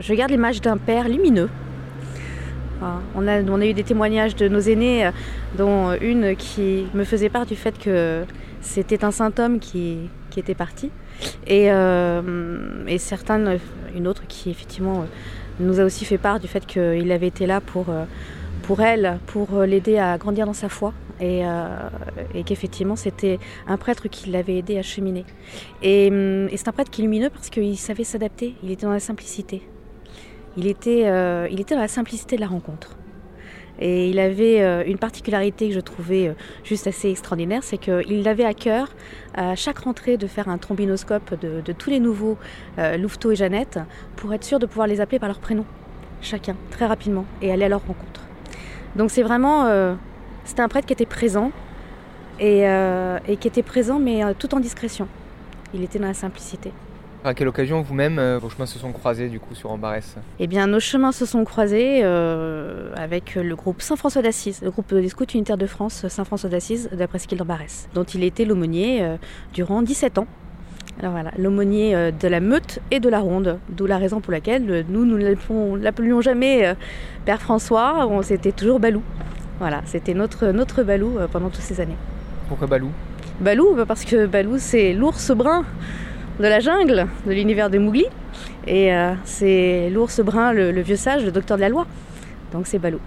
je garde l'image d'un père lumineux. On a, eu des témoignages de nos aînés, euh, dont une qui me faisait part du fait que c'était un symptôme qui, qui était parti. Et, euh, et certaines, une autre qui effectivement nous a aussi fait part du fait qu'il avait été là pour, euh, pour elle, pour l'aider à grandir dans sa foi. Et, euh, et qu'effectivement c'était un prêtre qui l'avait aidé à cheminer. Et, et c'est un prêtre qui est lumineux parce qu'il savait s'adapter, il était dans la simplicité. Il était, euh, il était dans la simplicité de la rencontre. Et il avait euh, une particularité que je trouvais euh, juste assez extraordinaire, c'est qu'il avait à cœur à chaque rentrée de faire un trombinoscope de, tous les nouveaux euh, Louveteau et Jeannette pour être sûr de pouvoir les appeler par leur prénom, chacun, très rapidement, et aller à leur rencontre. Donc c'est vraiment, c'était un prêtre qui était présent et, qui était présent mais tout en discrétion. Il était dans la simplicité. À quelle occasion vous-même euh, vos chemins se sont croisés du coup sur Ambarès? Eh bien, nos chemins se sont croisés euh, avec le groupe Saint-François d'Assise, le groupe des scouts unitaires de France Saint-François d'Assise de la presqu'île d'Ambarès, dont il était l'aumônier euh, durant 17 ans. Alors voilà, l'aumônier euh, de la meute et de la ronde, d'où la raison pour laquelle nous, nous ne l'appelions jamais Père François, on- c'était toujours Balou. Voilà, c'était notre, notre Balou pendant toutes ces années. Pourquoi Balou? Balou, bah parce que Balou, c'est l'ours brun de la jungle, de l'univers de Mowgli. Et euh, c'est l'ours brun, le, vieux sage, le docteur de la loi. Donc c'est Balou.